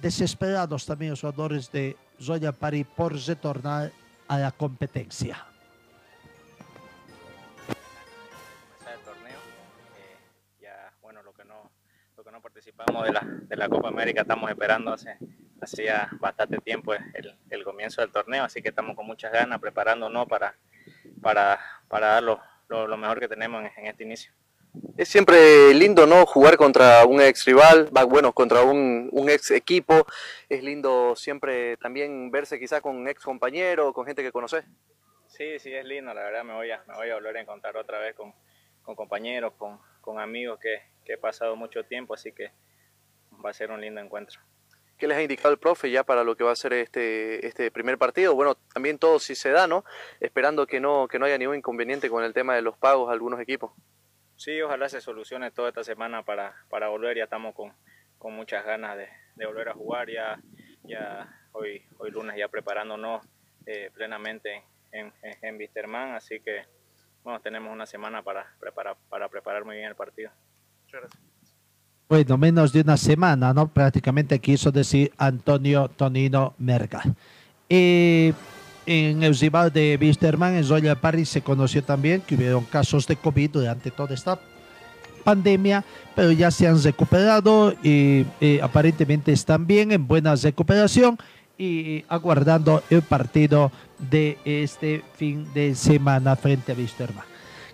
desesperados también los jugadores de Royal Party por retornar a la competencia. Participamos de la, de la Copa América estamos esperando hace, ya bastante tiempo el, el comienzo del torneo, así que estamos con muchas ganas preparándonos para, para, para dar lo, lo- lo mejor que tenemos en, en este inicio. Es siempre lindo, ¿no? Jugar contra un ex rival, va, bueno, contra un, un ex equipo. Es lindo siempre también verse quizás con un ex compañero, con gente que conoces. Sí, sí, es lindo, la verdad me voy a, me voy a volver a encontrar otra vez con, con compañeros, con, con amigos que, que he pasado mucho tiempo, así que va a ser un lindo encuentro. ¿Qué les ha indicado el profe ya para lo que va a ser este, este primer partido? Bueno, también todo si se da, ¿no? Esperando que no, que no haya ningún inconveniente con el tema de los pagos a algunos equipos. Sí, ojalá se solucione toda esta semana para, para volver. Ya estamos con, con muchas ganas de, de volver a jugar. Ya, ya hoy, hoy lunes ya preparándonos eh, plenamente en, en, en. Así que bueno, tenemos una semana para preparar, para preparar muy bien el partido. Muchas gracias. Bueno, menos de una semana, ¿no? Prácticamente quiso decir Antonio Tonino Mergal. Eh, en el rival de Wisterman, en Royal Party, se conoció también que hubieron casos de COVID durante toda esta pandemia, pero ya se han recuperado y eh, aparentemente están bien, en buena recuperación y aguardando el partido de este fin de semana frente a Wisterman.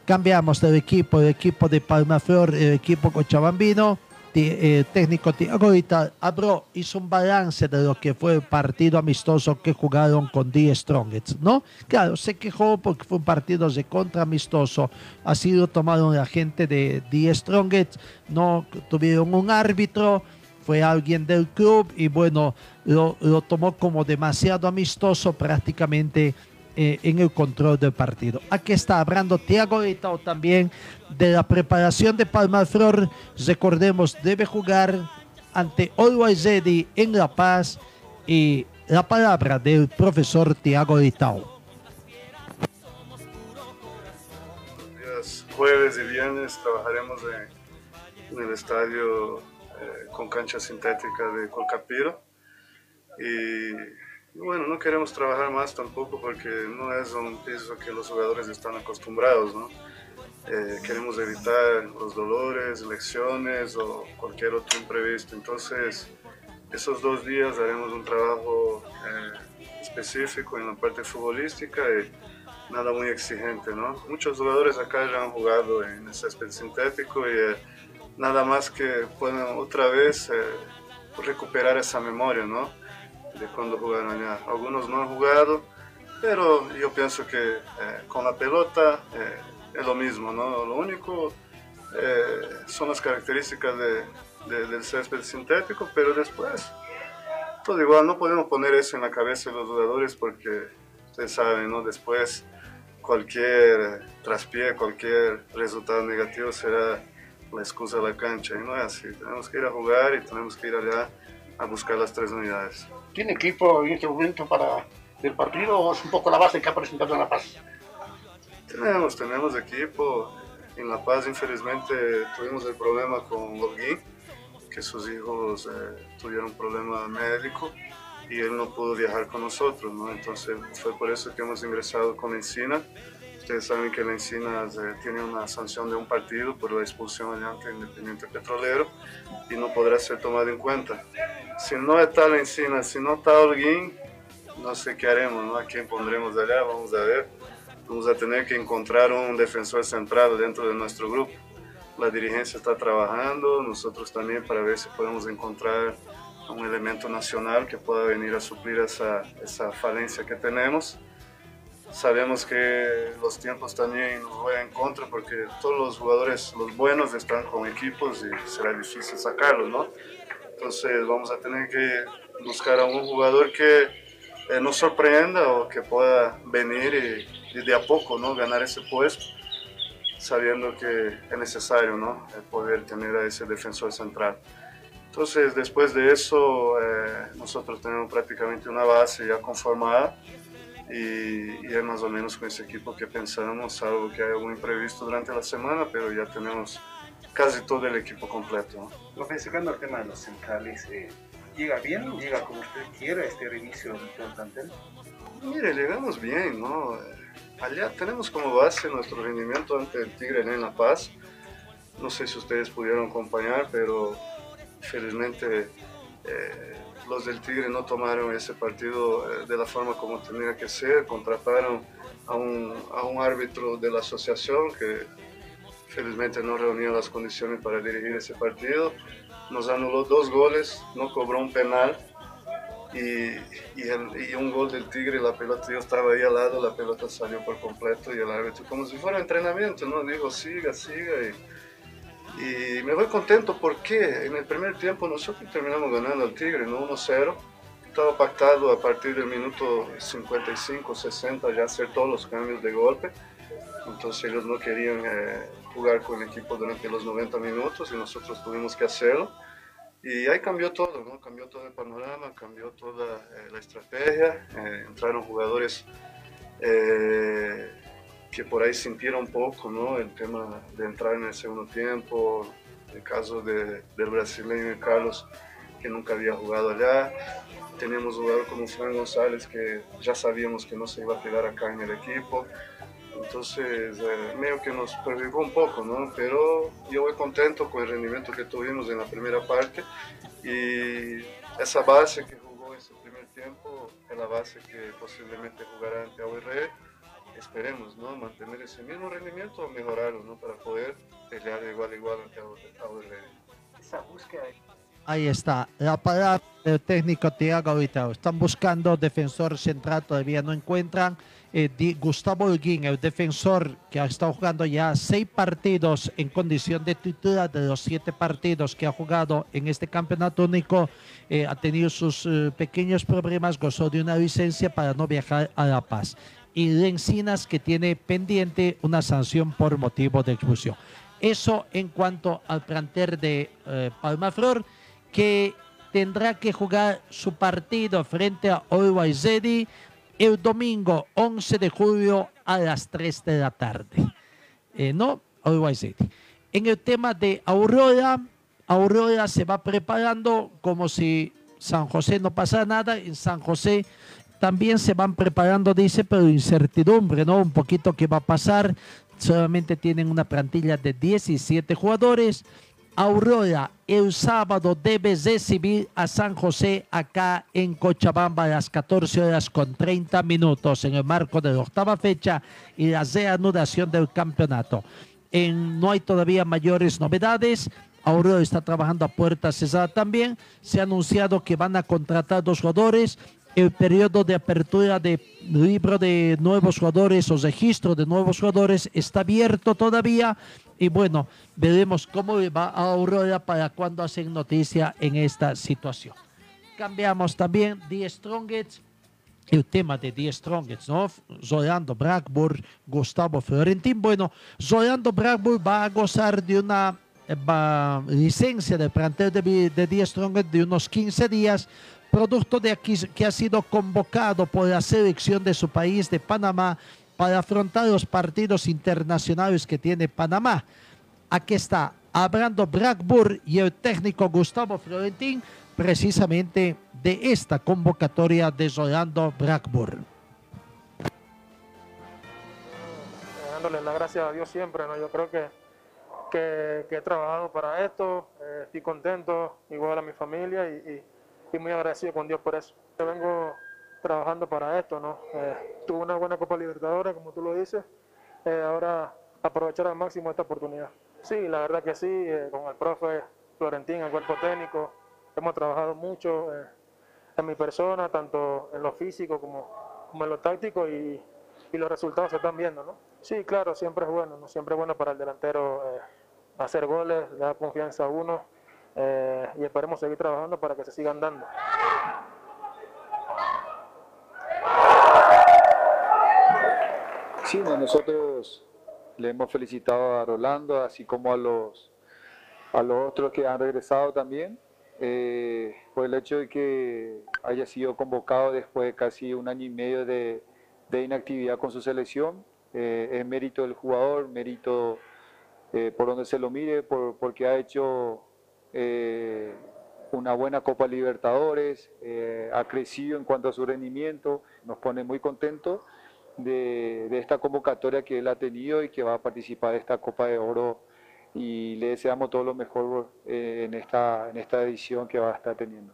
cambiamos del equipo, el equipo de Palmaflor, el equipo cochabambino. Eh, técnico Tiago Vital habló, hizo un balance de lo que fue el partido amistoso que jugaron con The Strongets, ¿no? Claro, se quejó porque fue un partido de contra amistoso, así lo tomaron la gente de The Strongets, no tuvieron un árbitro, fue alguien del club y bueno, lo, lo tomó como demasiado amistoso prácticamente eh, en el control del partido. Aquí está hablando Tiago Leitao también de la preparación de Palmaflor. Recordemos, debe jugar ante Always Ready en La Paz y la palabra del profesor Tiago Leitao. jueves y viernes trabajaremos en, el estadio eh, con cancha sintética de Colcapiro. Bueno, no queremos trabajar más tampoco porque no es un piso que los jugadores están acostumbrados, ¿no? Eh, queremos evitar los dolores, lesiones o cualquier otro imprevisto. Entonces, esos dos días haremos un trabajo eh, específico en la parte futbolística y nada muy exigente, ¿no? Muchos jugadores acá ya han jugado en el césped sintético y eh, nada más que pueden otra vez eh, recuperar esa memoria, ¿no? De cuando jugaron allá. Algunos no han jugado, pero yo pienso que eh, con la pelota eh, es lo mismo, ¿no? Lo único eh, son las características de- de- del césped sintético, pero después todo igual, no podemos poner eso en la cabeza de los jugadores porque ustedes saben, ¿no? Después cualquier traspié, cualquier resultado negativo será la excusa de la cancha y no es así. Tenemos que ir a jugar y tenemos que ir allá a buscar las tres unidades. ¿Tiene equipo en este momento para el partido o es un poco la base que ha presentado en La Paz? Tenemos, tenemos equipo. En La Paz, infelizmente, tuvimos el problema con Holguín, que sus hijos eh, tuvieron un problema médico y él no pudo viajar con nosotros, ¿no? Entonces fue por eso que hemos ingresado con Encina. Ustedes saben que la Encina tiene una sanción de un partido por la expulsión ante Independiente Petrolero y no podrá ser tomado en cuenta. Si no está la Encina, si no está Holguín, no sé qué haremos, ¿no? ¿A quién pondremos allá? Vamos a ver. Vamos a tener que encontrar un defensor central dentro de nuestro grupo. La dirigencia está trabajando, nosotros también para ver si podemos encontrar un elemento nacional que pueda venir a suplir esa, esa falencia que tenemos. Sabemos que los tiempos también nos juegan en contra porque todos los jugadores, los buenos, están con equipos y será difícil sacarlos, ¿no? Entonces vamos a tener que buscar a un jugador que eh, nos sorprenda o que pueda venir y, de a poco, ¿no? Ganar ese puesto, sabiendo que es necesario, ¿no? Poder tener a ese defensor central. Entonces, después de eso, eh, nosotros tenemos prácticamente una base ya conformada y, y es más o menos con ese equipo que pensamos, salvo que haya algún imprevisto durante la semana, pero ya tenemos casi todo el equipo completo. ¿no? El tema de los centrales, eh, ¿llega bien? ¿Llega como usted quiere a este reinicio del plantel? Mire, llegamos bien, ¿no? Eh, Allá tenemos como base nuestro rendimiento ante el Tigre en La Paz. No sé si ustedes pudieron acompañar, pero felizmente eh, los del Tigre no tomaron ese partido eh, de la forma como tenía que ser. Contrataron a un, a un árbitro de la asociación que felizmente no reunía las condiciones para dirigir ese partido. Nos anuló dos goles, no cobró un penal y, y, el- y un gol del Tigre, la pelota, yo estaba ahí al lado, la pelota salió por completo y el árbitro, como si fuera entrenamiento, ¿no? Dijo, siga, siga. Y, y me voy contento porque en el primer tiempo nosotros terminamos ganando al Tigre, ¿no? 1-0. Estaba pactado a partir del minuto 55, 60 ya hacer todos los cambios de golpe. Entonces ellos no querían eh, jugar con el equipo durante los 90 minutos y nosotros tuvimos que hacerlo. Y ahí cambió todo, ¿no? Cambió todo el panorama, cambió toda eh, la estrategia. eh, entraron jugadores eh, que por ahí sintieron un poco, ¿no? El tema de entrar en el segundo tiempo, el caso de, del brasileño Carlos, que nunca había jugado allá. Teníamos un jugador como Fran González, que ya sabíamos que no se iba a quedar acá en el equipo. Entonces, eh, medio que nos perjudicó un poco, ¿no? Pero yo voy contento con el rendimiento que tuvimos en la primera parte y esa base que jugó ese primer tiempo es la base que posiblemente jugará ante AUR esperemos, ¿no? Mantener ese mismo rendimiento o mejorarlo, ¿no? Para poder pelear de igual a igual ante Aurelio. Esa búsqueda Ahí está, la palabra del técnico Tiago Vitao. Están buscando defensor central, todavía no encuentran. Eh, Di- Gustavo Holguín, el defensor que ha estado jugando ya seis partidos en condición de titular de los siete partidos que ha jugado en este campeonato único, eh, ha tenido sus eh, pequeños problemas, gozó de una licencia para no viajar a La Paz. Y Lencinas que tiene pendiente una sanción por motivo de expulsión. Eso en cuanto al plantel de eh, Palmaflor, que tendrá que jugar su partido frente a Ready el domingo 11 de julio a las 3 de la tarde. Eh, no, Ready. En el tema de Aurora, Aurora se va preparando como si San José no pasara nada. En San José también se van preparando, dice, pero incertidumbre, ¿no? Un poquito qué va a pasar. Solamente tienen una plantilla de 17 jugadores. Aurora el sábado debe recibir a San José acá en Cochabamba a las 14 horas con 30 minutos en el marco de la octava fecha y la reanudación del campeonato. En- no hay todavía mayores novedades. Aurora está trabajando a puerta cerrada también. Se ha anunciado que van a contratar dos jugadores. El periodo de apertura de libro de nuevos jugadores o registro de nuevos jugadores está abierto todavía. Y bueno, veremos cómo va a Aurora para cuando hacen noticia en esta situación. Cambiamos también The Strongest el tema de The Strongest, ¿no? Rolando Blackburn, Gustavo Florentín. Bueno, Rolando Blackburn va a gozar de una eh, va- licencia de plantel de, de The Strongest de unos 15 días, producto de aquí, que ha sido convocado por la selección de su país, de Panamá, para afrontar los partidos internacionales que tiene Panamá. Aquí está hablando Blackburn y el técnico Gustavo Florentín precisamente de esta convocatoria de Rolando Blackburn. dándole las gracias a Dios siempre, ¿no? Yo creo que, que, he trabajado para esto, eh, estoy contento, igual a mi familia y- y muy agradecido con Dios por eso. Yo vengo trabajando para esto, ¿no? Eh, tuve una buena Copa Libertadores, como tú lo dices, eh, ahora aprovechar al máximo esta oportunidad. Sí, la verdad que sí, eh, con el profe Florentín, el cuerpo técnico, hemos trabajado mucho eh, en mi persona, tanto en lo físico como, como en lo táctico y, y los resultados se están viendo, ¿no? Sí, claro, siempre es bueno, ¿no? Siempre es bueno para el delantero hacer goles, le da confianza a uno eh, y esperemos seguir trabajando para que se sigan dando. Sí, no, nosotros le hemos felicitado a Rolando, así como a los, a los otros que han regresado también, eh, por el hecho de que haya sido convocado después de casi un año y medio de, de inactividad con su selección. Eh, es mérito del jugador, mérito eh, por donde se lo mire, por, porque ha hecho eh, una buena Copa Libertadores, eh, ha crecido en cuanto a su rendimiento, nos pone muy contentos de, de esta convocatoria que él ha tenido y que va a participar de esta Copa de Oro y le deseamos todo lo mejor eh, en, esta, en esta edición que va a estar teniendo.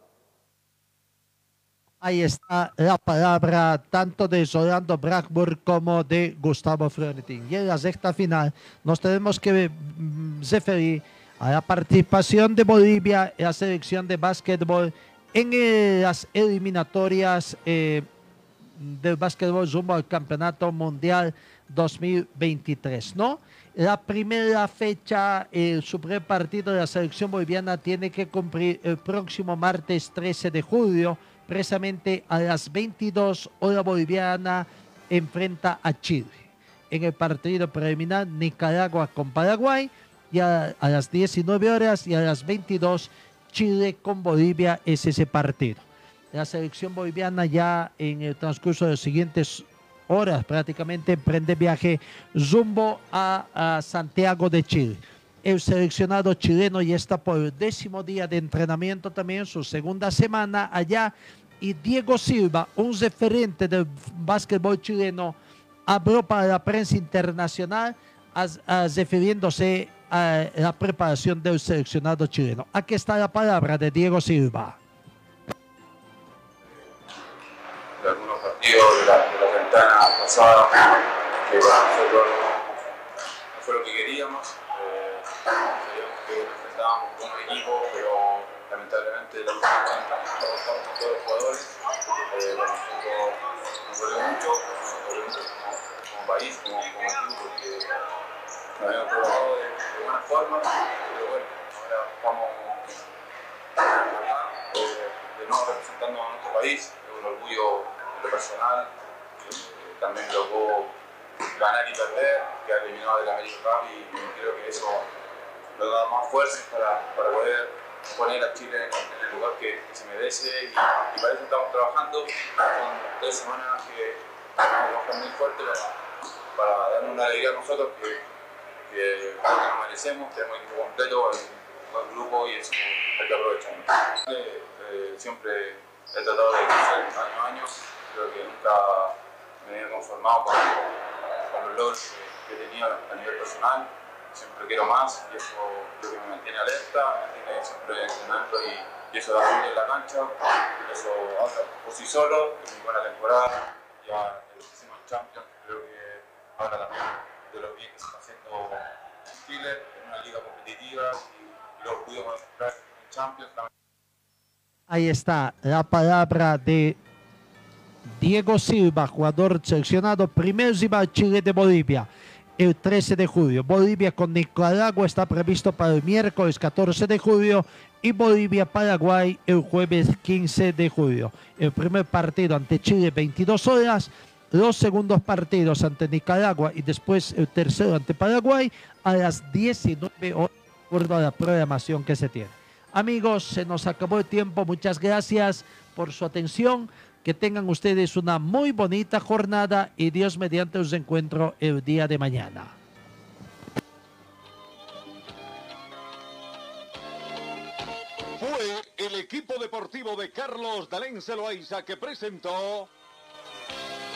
Ahí está la palabra tanto de Rolando Blackburn como de Gustavo Florentín. Y en la sexta final nos tenemos que mm, referir la participación de Bolivia en la selección de básquetbol en eh, las eliminatorias eh, del básquetbol rumbo al Campeonato Mundial 2023, ¿no? La primera fecha, el primer partido de la selección boliviana tiene que cumplir el próximo martes 13 de julio, precisamente a las 22 hora boliviana, enfrenta a Chile. En el partido preliminar, Nicaragua con Paraguay, y a, las 19 horas y a las 22, Chile con Bolivia es ese partido. La selección boliviana ya en el transcurso de las siguientes horas prácticamente emprende viaje rumbo a, Santiago de Chile. El seleccionado chileno ya está por el décimo día de entrenamiento también, su segunda semana allá. Y Diego Silva, un referente del básquetbol chileno, habló para la prensa internacional as- refiriéndose a la preparación del seleccionado chileno. Aquí está la palabra de Diego Silva. de algunos partidos de la, de la ventana pasada que nosotros no, fue lo que queríamos. Eh, que nos enfrentábamos con un equipo, pero lamentablemente la lucha con todos los jugadores. Eh, bueno, nos dolió mucho, nos dolió mucho como, como país, como, como equipo, porque nos habíamos buena pero bueno, ahora estamos acá, de nuevo representando a nuestro país, es un orgullo personal, eh, también tocó ganar y perder, que ha eliminado del América Cup y creo que eso nos da más fuerzas para, para poder poner a Chile en, el lugar que, se merece y, y, para eso estamos trabajando. Son tres semanas que trabajando muy fuerte para, para darnos una alegría a nosotros que, que, nos merecemos, tenemos el equipo completo, el grupo y eso hay que aprovechar. Eh, eh, siempre he tratado de crecer año a año, creo que nunca me he conformado con, con los logros que he tenido a nivel personal. Siempre quiero más y eso es lo que me mantiene alerta, me mantiene siempre entrenando y, eso da fruto en la cancha, eso habla por sí solo, es muy buena temporada, ya el próximo Champions creo que habla también de lo bien que está haciendo en Chile, en una liga competitiva y, lo Champions. Ahí está la palabra de Diego Silva, jugador seleccionado primero Zimbabue Chile de Bolivia el 13 de julio. Bolivia con Nicaragua está previsto para el miércoles 14 de julio y Bolivia-Paraguay el jueves 15 de julio. El primer partido ante Chile 22 horas, los segundos partidos ante Nicaragua y después el tercero ante Paraguay a las 19 horas, de acuerdo a la programación que se tiene. Amigos, se nos acabó el tiempo. Muchas gracias por su atención. Que tengan ustedes una muy bonita jornada y Dios mediante os encuentro el día de mañana. Fue el equipo deportivo de Carlos Dalén Celoaiza que presentó